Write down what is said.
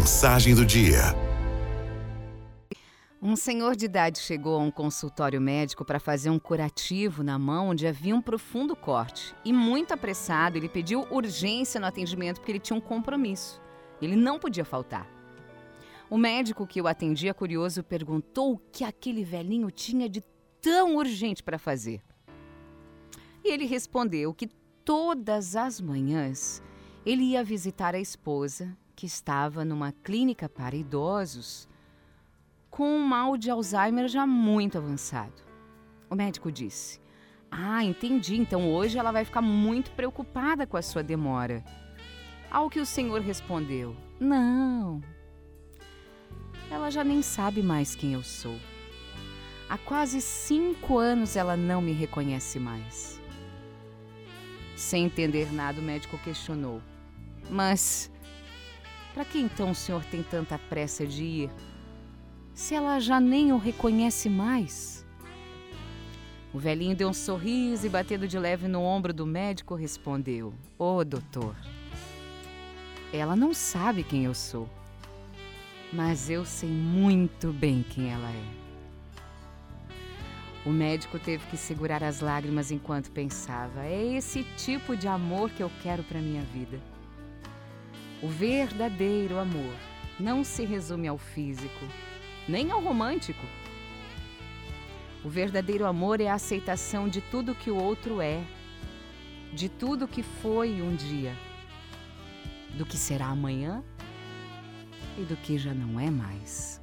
Mensagem do dia. Um senhor de idade chegou a um consultório médico para fazer um curativo na mão onde havia um profundo corte. E, muito apressado, ele pediu urgência no atendimento porque ele tinha um compromisso. Ele não podia faltar. O médico que o atendia, curioso, perguntou o que aquele velhinho tinha de tão urgente para fazer. E ele respondeu que todas as manhãs ele ia visitar a esposa, que estava numa clínica para idosos, com um mal de Alzheimer já muito avançado. O médico disse: Ah, entendi, então hoje ela vai ficar muito preocupada com a sua demora. Ao que o senhor respondeu: Não. Ela já nem sabe mais quem eu sou. Há quase cinco anos ela não me reconhece mais. Sem entender nada, o médico questionou: Mas para que então o senhor tem tanta pressa de ir? Se ela já nem o reconhece mais? O velhinho deu um sorriso e, batendo de leve no ombro do médico, respondeu: Ô oh, doutor, ela não sabe quem eu sou, mas eu sei muito bem quem ela é. O médico teve que segurar as lágrimas enquanto pensava: é esse tipo de amor que eu quero para minha vida. O verdadeiro amor não se resume ao físico, nem ao romântico. O verdadeiro amor é a aceitação de tudo que o outro é, de tudo que foi um dia, do que será amanhã e do que já não é mais.